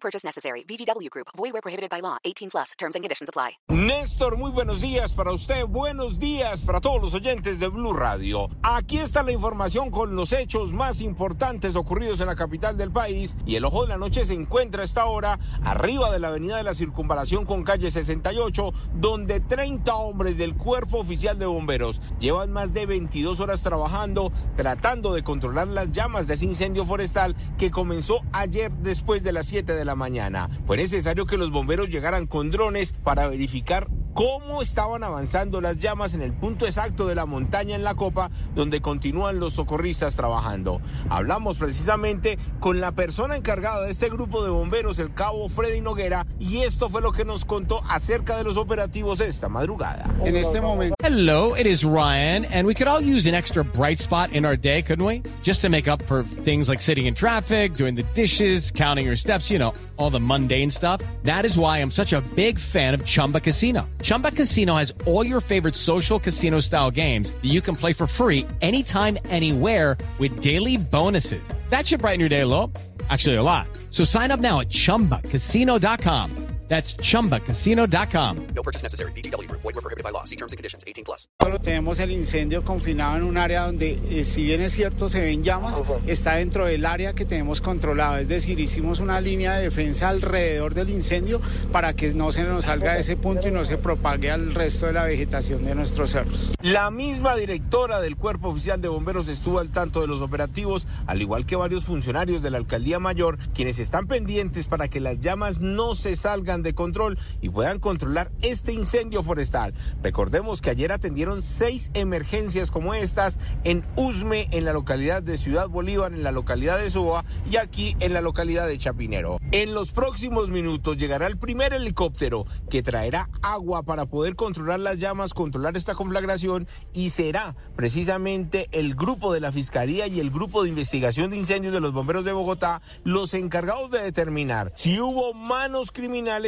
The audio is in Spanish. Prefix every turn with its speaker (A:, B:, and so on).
A: Purchase necessary. VGW Group. Void where prohibited by law. 18 plus. Terms and conditions apply.
B: Néstor, muy buenos días para usted. Buenos días para todos los oyentes de Blue Radio. Aquí está la información con los hechos más importantes ocurridos en la capital del país. Y el ojo de la noche se encuentra a esta hora arriba de la avenida de la Circunvalación con calle 68, donde 30 hombres del Cuerpo Oficial de Bomberos llevan más de 22 horas trabajando, tratando de controlar las llamas de ese incendio forestal que comenzó ayer después de las 7 de la mañana. Fue necesario que los bomberos llegaran con drones para verificar cómo estaban avanzando las llamas en el punto exacto de la montaña en la copa donde continúan los socorristas trabajando. Hablamos precisamente con la persona encargada de este grupo de bomberos, el cabo Freddy Noguera, y esto fue lo que nos contó acerca de los operativos esta madrugada.
C: En este momento.
D: Hello, it is Ryan, and we could all use an extra bright spot in our day, couldn't we? Just to make up for things like sitting in traffic, doing the dishes, counting your steps, you know, all the mundane stuff. That is why I'm such a big fan of Chumba Casino. Chumba Casino has all your favorite social casino style games that you can play for free anytime, anywhere with daily bonuses. That should brighten your day a little. Actually, a lot. So sign up now at chumbacasino.com. That's chumbacasino.com.
E: No purchase necessary. VGW Group. Void were prohibited by law. See terms and conditions. 18 plus.
C: Solo tenemos el incendio confinado en un área donde, eh, si bien es cierto, se ven llamas, está dentro del área que tenemos controlado. Es decir, hicimos una línea de defensa alrededor del incendio para que no se nos salga de ese punto y no se propague al resto de la vegetación de nuestros cerros.
B: La misma directora del Cuerpo Oficial de Bomberos estuvo al tanto de los operativos, al igual que varios funcionarios de la Alcaldía Mayor, quienes están pendientes para que las llamas no se salgan de control y puedan controlar este incendio forestal. Recordemos que ayer atendieron seis emergencias como estas en Usme, en la localidad de Ciudad Bolívar, en la localidad de Soba y aquí en la localidad de Chapinero. En los próximos minutos llegará el primer helicóptero que traerá agua para poder controlar las llamas, controlar esta conflagración y será precisamente el grupo de la Fiscalía y el grupo de investigación de incendios de los bomberos de Bogotá los encargados de determinar si hubo manos criminales